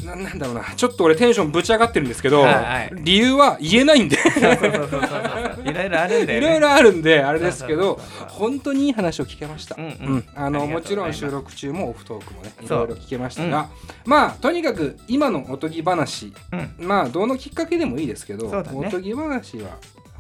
ななんだろうな、ちょっと俺テンションぶち上がってるんですけど、はいはい。理由は言えないんで、いろいろあるんだよね。いろいろあるんで、あれですけど本当にいい話を聞けました。うんうん。うん。あのもちろん収録中もオフトークもねいろいろ聞けましたが、まあとにかく今のおとぎ話。うん。まあどのきっかけでもいいですけど、ね。おとぎ話は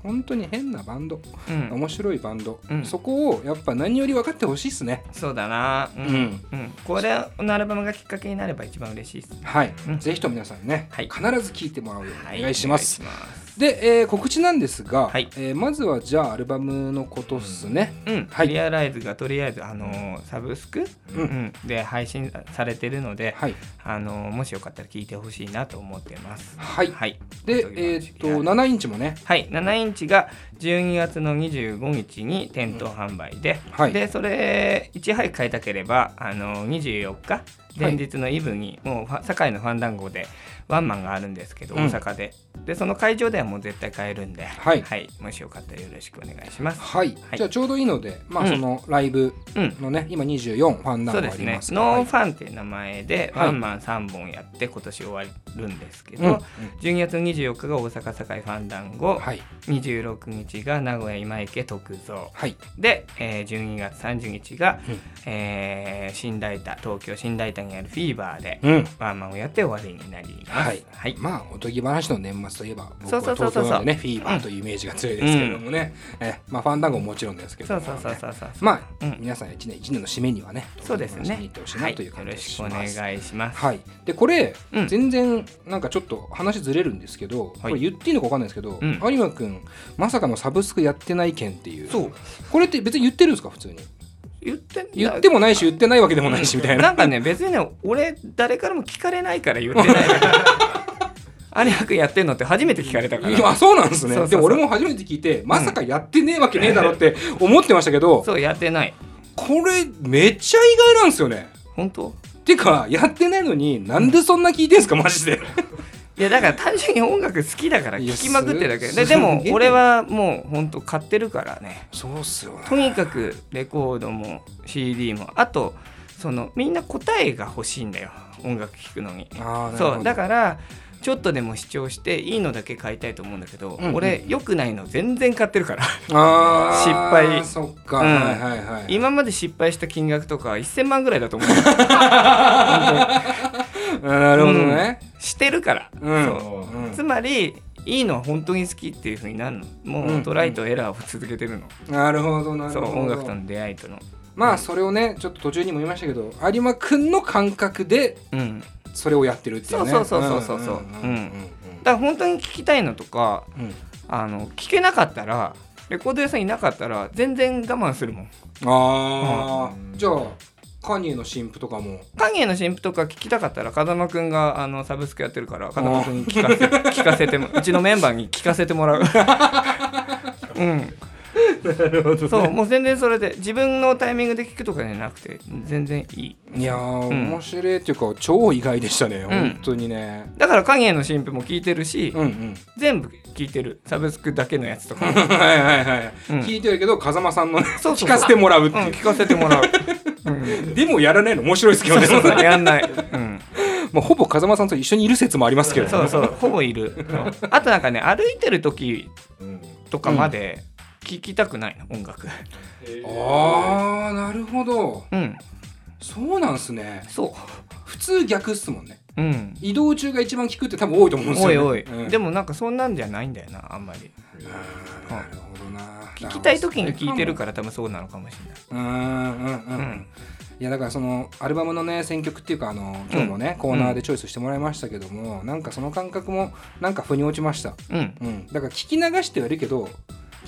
本当に変なバンド、うん。面白いバンド、うん。そこをやっぱ何より分かってほしいっすね。そうだな。うん、うん。うん。これのアルバムがきっかけになれば一番嬉しいです。はい、うん。ぜひとも皆さんね、はい。必ず聴いてもらうようにお願いします、お願いしますで、えー告知なんですが、はい。えーまずはじゃあアルバムのことっすね、うん、はい。リアライズがとりあえず、あのーサブスク、うん。で配信されてるので、はい。あのーもしよかったら聞いてほしいなと思ってます。はい。はい、でえーっと7インチもね。はい、7インチが12月の25日に店頭販売で、はい。でそれいち早く買いたければあの24日前日のイブに、もう堺のファンダンゴでワンマンがあるんですけど、うん。大阪で。でその会場ではもう絶対買えるんで、はい。もしよかったらよろしくお願いします。はい、はい。じゃあちょうどいいのでまあうん。そのライブうん。のね、今24ファンナンバーあそうですね。りますノーファンっていう名前ではい。ワンマン3本やって今年終わるんですけど、うん。うん。12月24日が大阪堺ファンダンゴ、はい。26日が名古屋今池徳造。はい。で、えー12月30日が、うん。えー新大田東京新大田にあるフィーバーでうん。ワンマンをやって終わりになります。はい。はい。まあおとぎ話の年末といえば僕は東京なんでねフィーバーというイメージが強いですけれどもね、えまあファンダンゴももちろんですけどもそうそうそうそうそうまあ、うん。皆さん一年一年の締めにはねそうですね。に行ってほしいはないという感じお願いします。はい、でこれ、うん。全然なんかちょっと話ずれるんですけど、これ言っていいのか分かんないですけど、うん。有馬くんまさかのサブスクやってない件っていう。そう。これって別に言ってるんですか？普通に言って言ってもないし言ってないわけでもないしみたいな。なんかね別にね俺誰からも聞かれないから言ってない。有馬くんやってんのって初めて聞かれたから。いやそうなんですね。でも俺も初めて聞いてまさかやってねえわけねえだろって思ってましたけど、そうやってない。これめっちゃ意外なんですよね本当てかやってないのになんでそんな聞いてんすかマジでいやだから単純に音楽好きだから聴きまくってるだけ。すででも俺はもう本当買ってるからね。そうっすよね。とにかくレコードも CD も。あとそのみんな答えが欲しいんだよ。音楽聴くのに。そう。だからちょっとでも視聴していいのだけ買いたいと思うんだけど、うんうん。俺良くないの全然買ってるから。失敗。そっか、うん。はいはいはい今まで失敗した金額とか1000万ぐらいだと思う。あ なるほどね、してるから、うん。そう。うん。つまりいいのは本当に好きっていう風になるの。もうん。うトライとエラーを続けてるの、なるほどなるそうほど音楽との出会いとの。まあそれをねちょっと途中にも言いましたけど有馬くんの感覚でうん。それをやってるっていうね。そうそうそうそうそう。うんうんうんだから本当に聞きたいのとかうん。うんあの聞けなかったらレコード屋さんいなかったら全然我慢するもん。ああじゃあカニエの新婦とかも。影の新婦とか聞きたかったら風間くんがあのサブスクやってるから風間くんに聞かせ聞かせてもうちのメンバーに聞かせてもらう。うんそうもう全然それで自分のタイミングで聞くとかじゃなくて全然いい。いやー、ん。面白いっていうか超意外でしたね、本当にね。だから影の新婦も聞いてるし、うんうん。全部聞いてる。サブスクだけのやつとか。も、はいはいはい、うん。聞いてるけど風間さんのねそうそうそう。聞かせてもらうってう。ん、いう、聞かせてもらう、うん、でもやらないの面白いですけどね。やんない、うん、まあ、ほぼ風間さんと一緒にいる説もありますけどね。そうそうほぼいる。あとなんかね歩いてる時とかまで聞きたくないの音楽。ああなるほど。うん。そうなんすね。そう。普通逆っすもんね。うん。移動中が一番聞くって多分多いと思うんですよ、ね、おいおい、うん。でもなんかそんなんじゃないんだよなあんまり。あーなるほどな。聞きたい時に聞いてるから多分そうなのかもしれない。うんうんうん、うん。いやだからそのアルバムのね選曲っていうかあの今日もね、コーナーでチョイスしてもらいましたけども、なんかその感覚もなんか腑に落ちました、うん。うん、だから聞き流してはいるけど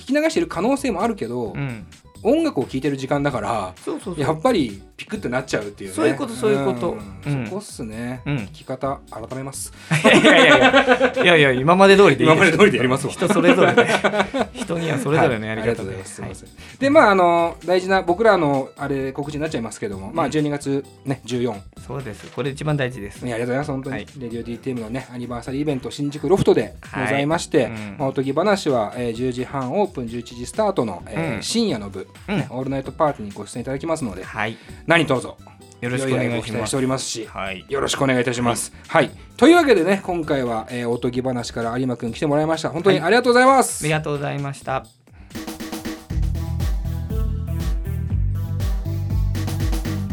聞き流してる可能性もあるけど、うん。音楽を聴いてる時間だからそうそうそう。やっぱりピクってなっちゃうっていうね。そういうことそういうこと。ん。うん。そこっすね、うん。聞き方改めます。いやいやいや。いやいや今まで通りでいい今まで通りでやりますわ。人それぞれで人にはそれぞれのやりはいありがとうござい方でますすいません。でまああの大事な僕らのあれ告知になっちゃいますけども、まあ12月ね14そうです。これ一番大事です。ね、ありがとうございます。本当に、はいレディオ DTM のね、アニバーサリーイベント、新宿ロフトでございまして、はいうん。まあおとぎ話は、えー10時半オープン、11時スタートの、えーうん。深夜の部、うんねオールナイトパーティーにご出演いただきますので、はい何卒よろしくお願いしますしておりますし、はいよろしくお願いいたします。はい。というわけでね、今回は、えーおとぎ話から有馬くん来てもらいました。本当にありがとうございます。ありがとうございました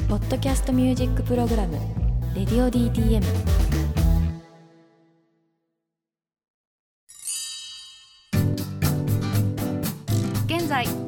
ポッドキャストミュージックプログラム「レディオ DTM」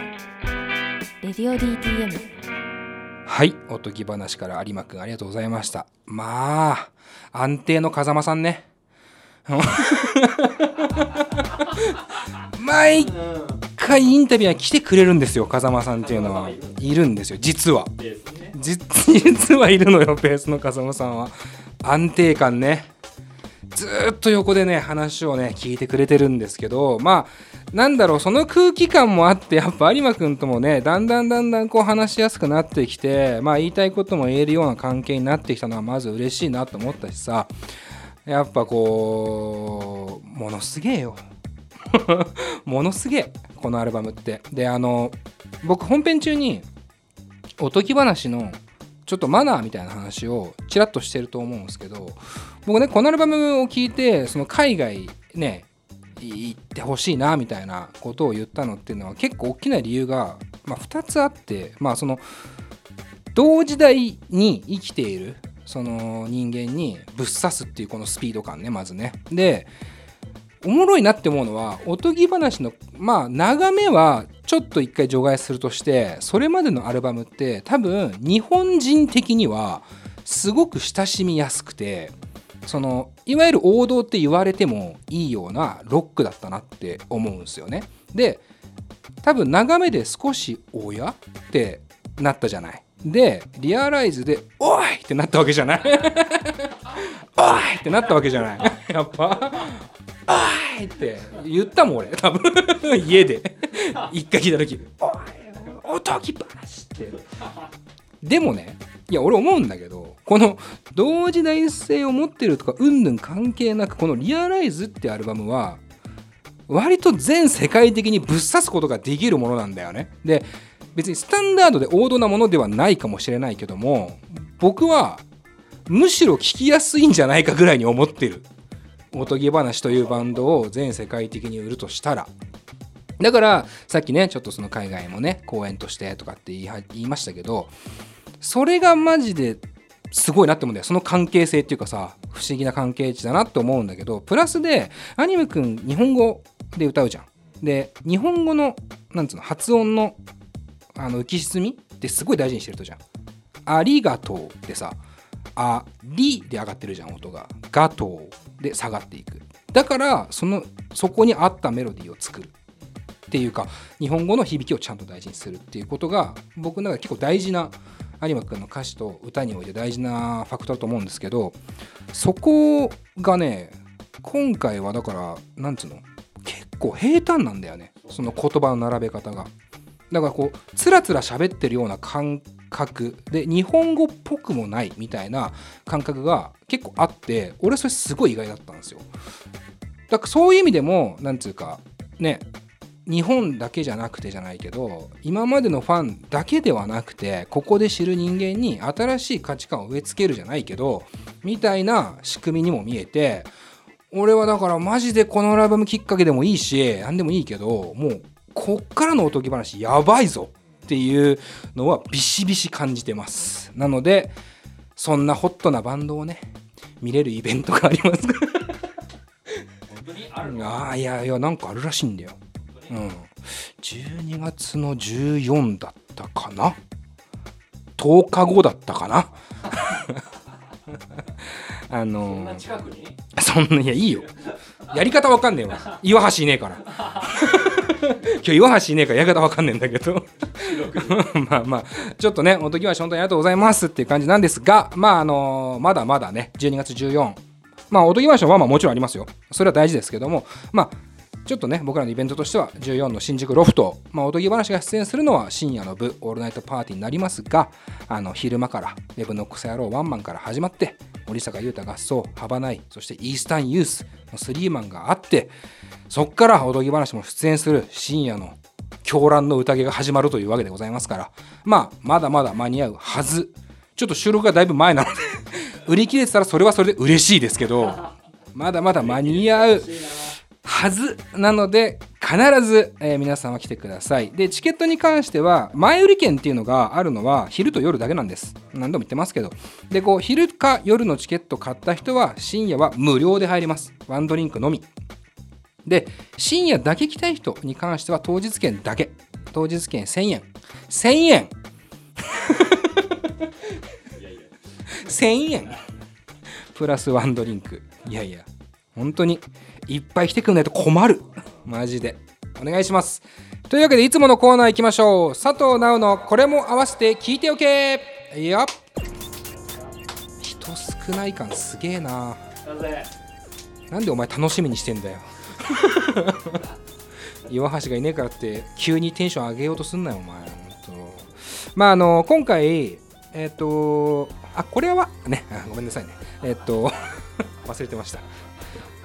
「レディオ DTM」はいおとぎ話から有馬くんありがとうございました。まあ安定の風間さんね。毎回インタビューに来てくれるんですよ風間さんっていうのは。いるんですよ実は。実 実はいるのよベースの風間さんは。安定感ねずっと横でね話をね聞いてくれてるんですけどまあなんだろうその空気感もあってやっぱ有馬くんともねだんだんだんだんこう話しやすくなってきてまあ言いたいことも言えるような関係になってきたのはまず嬉しいなと思ったしさやっぱこうものすげえよ。ものすげえこのアルバムって。であの僕本編中におとぎ話のちょっとマナーみたいな話をちらっとしてると思うんですけど僕ねこのアルバムを聞いてその海外ね行ってほしいなみたいなことを言ったのっていうのは結構大きな理由が、まあ、2つあってまあその同時代に生きているその人間にぶっ刺すっていうこのスピード感ねまずね。でおもろいなって思うのはおとぎ話のまあ眺めはちょっと一回除外するとしてそれまでのアルバムって多分日本人的にはすごく親しみやすくてそのいわゆる王道って言われてもいいようなロックだったなって思うんですよね。で多分眺めで少し「おや?」ってなったじゃない。でリアライズで「おい!」ってなったわけじゃないおいってなったわけじゃないやっぱ「おい!」って言ったもん俺多分 家で一回聞いた時「おいおとぎ話」ってでもねいや俺思うんだけどこの同時代性を持ってるとかうんぬん関係なくこの「リアライズ」ってアルバムは割と全世界的にぶっ刺すことができるものなんだよね。で別にスタンダードで王道なものではないかもしれないけども僕はむしろ聴きやすいんじゃないかぐらいに思ってる。おとぎ話というバンドを全世界的に売るとしたら。だからさっきねちょっとその海外もね公演としてとかって言い言いましたけどそれがマジですごいなって思うんだよその関係性っていうかさ不思議な関係値だなって思うんだけどプラスでアニメくん日本語で歌うじゃん。で日本語のなんつうの発音のあの浮き沈みってすごい大事にしてる人じゃん。ありがとうってさありで上がってるじゃん音が。がとうで下がっていく。だからそのそこに合ったメロディーを作る。っていうか日本語の響きをちゃんと大事にするっていうことが僕の中で結構大事な有馬くんの歌詞と歌において大事なファクトだと思うんですけどそこがね今回はだからなんつうの結構平坦なんだよね。その言葉の並べ方が。だからこうつらつら喋ってるような感覚。で日本語っぽくもないみたいな感覚が結構あって俺それすごい意外だったんですよ。だからそういう意味でもなんつうかね日本だけじゃなくてじゃないけど今までのファンだけではなくてここで知る人間に新しい価値観を植え付けるじゃないけどみたいな仕組みにも見えて俺はだからマジでこのアルバムきっかけでもいいし何でもいいけどもうこっからのおとぎ話やばいぞっていうのはビシビシ感じてます。なのでそんなホットなバンドをね見れるイベントがあります。ああいやいやなんかあるらしいんだようん、12月の14だったかな？10日後だったかな？あのー、そんないやいいよ。やり方わかんねえわ。岩橋いねえから。今日岩橋いねえからやり方わかんねえんだけど。まあまあ。ちょっとねおとぎは本当にありがとうございますっていう感じなんですがまああのー、まだまだね12月14まあおとぎ話はまあもちろんありますよ。それは大事ですけども。まあちょっとね、僕らのイベントとしては、14の新宿ロフト、まあ、おとぎ話が出演するのは深夜の部、オールナイトパーティーになりますが、あの昼間から、ウェブの草野郎ワンマンから始まって、森坂優太合奏、ハバナイ、そしてイースタンユースのスリーマンがあって、そっからおとぎ話も出演する深夜の狂乱の宴が始まるというわけでございますからまあまだまだ間に合うはず。ちょっと収録がだいぶ前なので売り切れてたらそれはそれで嬉しいですけどまだまだ間に合う。はずなので必ず、えー、皆さんは来てください。でチケットに関しては前売り券っていうのがあるのは昼と夜だけなんです。何度も言ってますけど。でこう昼か夜のチケット買った人は深夜は無料で入ります。ワンドリンクのみ。で深夜だけ来たい人に関しては当日券だけ。当日券1000円。1000円。1000円。プラスワンドリンク。いやいや。本当に。いっぱい来てくんないと困る。マジで。お願いします。というわけでいつものコーナー行きましょう。佐藤直のこれも合わせて聞いておけ。いや人少ない感すげえな。なんでお前楽しみにしてんだよ。岩橋がいねえからって急にテンション上げようとすんなよお前。まああの今回えっ、ー、とあこれはねごめんなさいね。えっ、ー、と忘れてました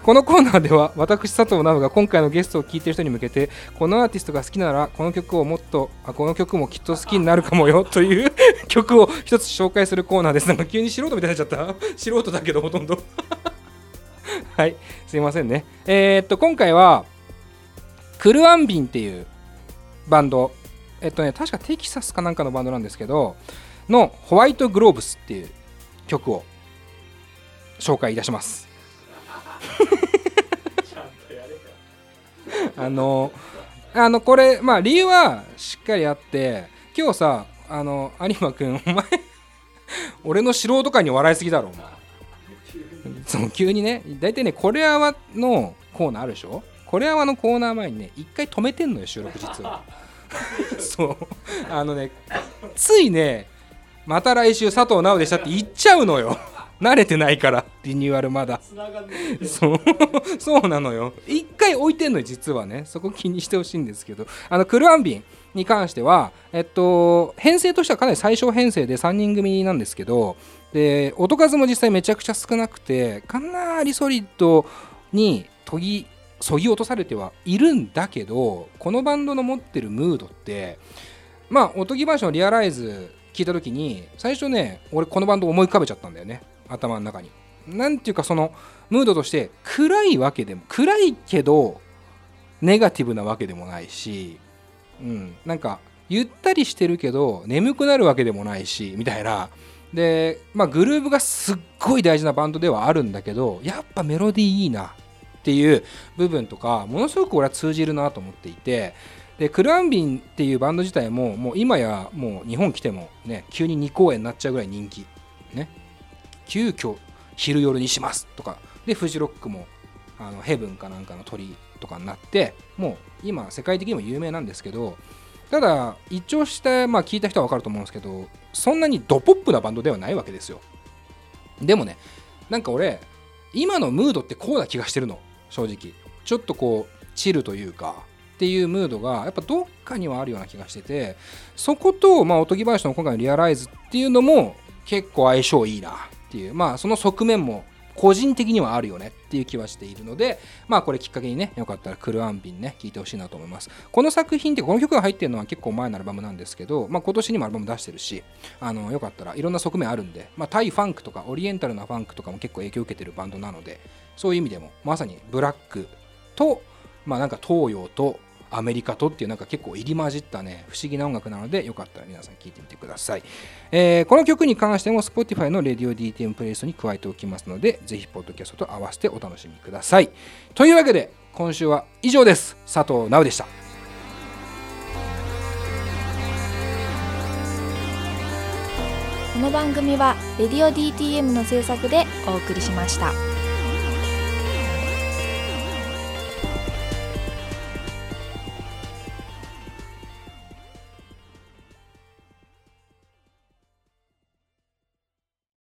このコーナーでは私佐藤直が今回のゲストを聴いてる人に向けてこのアーティストが好きならこの曲をもっとあこの曲もきっと好きになるかもよという 曲を一つ紹介するコーナーです。なんか急に素人みたいになっちゃった。素人だけどほとんど。はい。すいませんね。えー、っと今回はクルアンビンっていうバンド。えっとね確かテキサスかなんかのバンドなんですけどのホワイトグローブスっていう曲を紹介いたします。あのあのこれまあ理由はしっかりあって今日さあの有馬君お前俺の素人界に笑いすぎだろお前。その急にね大体ねこれあわのコーナーあるでしょ？これあわのコーナー前にね一回止めてんのよ収録実は。そう。あのねついねまた来週佐藤直でしたって言っちゃうのよ慣れてないから。リニューアルまだ。そう。そうなのよ。一回置いてんのよ実はね。そこ気にしてほしいんですけど。あのクルアンビンに関してはえっと編成としてはかなり最小編成で3人組なんですけどで音数も実際めちゃくちゃ少なくてかなりソリッドに研ぎそぎ落とされてはいるんだけどこのバンドの持ってるムードってまあおとぎ話のリアライズ聞いた時に最初ね俺このバンド思い浮かべちゃったんだよね頭の中に。なんていうかそのムードとして暗いわけでも暗いけどネガティブなわけでもないし、うん、なんかゆったりしてるけど眠くなるわけでもないしみたいな。でまあグルーブがすっごい大事なバンドではあるんだけどやっぱメロディーいいなっていう部分とかものすごく俺は通じるなと思っていてでクランビンっていうバンド自体ももう今やもう日本来てもね急に2公演になっちゃうぐらい人気ね。急遽昼夜にしますとか。でフジロックもあのヘブンかなんかの鳥とかになってもう今世界的にも有名なんですけどただ一聴して、まあ、聞いた人は分かると思うんですけどそんなにドポップなバンドではないわけですよ。でもねなんか俺今のムードってこうな気がしてるの。正直。ちょっとこうチルというかっていうムードがやっぱどっかにはあるような気がしててそこと、まあ、おとぎ話の今回のリアライズっていうのも結構相性いいな。っていうまあその側面も個人的にはあるよねっていう気はしているのでまあこれきっかけにねよかったらクルアンビンね聴いてほしいなと思います。この作品ってこの曲が入ってるのは結構前のアルバムなんですけどまあ今年にもアルバム出してるしあのよかったらいろんな側面あるんでまあタイファンクとかオリエンタルなファンクとかも結構影響を受けてるバンドなのでそういう意味でもまさにブラックとまあなんか東洋とアメリカとっていうなんか結構入り混じったね不思議な音楽なのでよかったら皆さん聴いてみてください、えー、この曲に関しても Spotify の RadioDTM プレイストに加えておきますのでぜひポッドキャストと合わせてお楽しみください。というわけで今週は以上です。佐藤直でした。この番組はレディオ DTM の制作でお送りしました。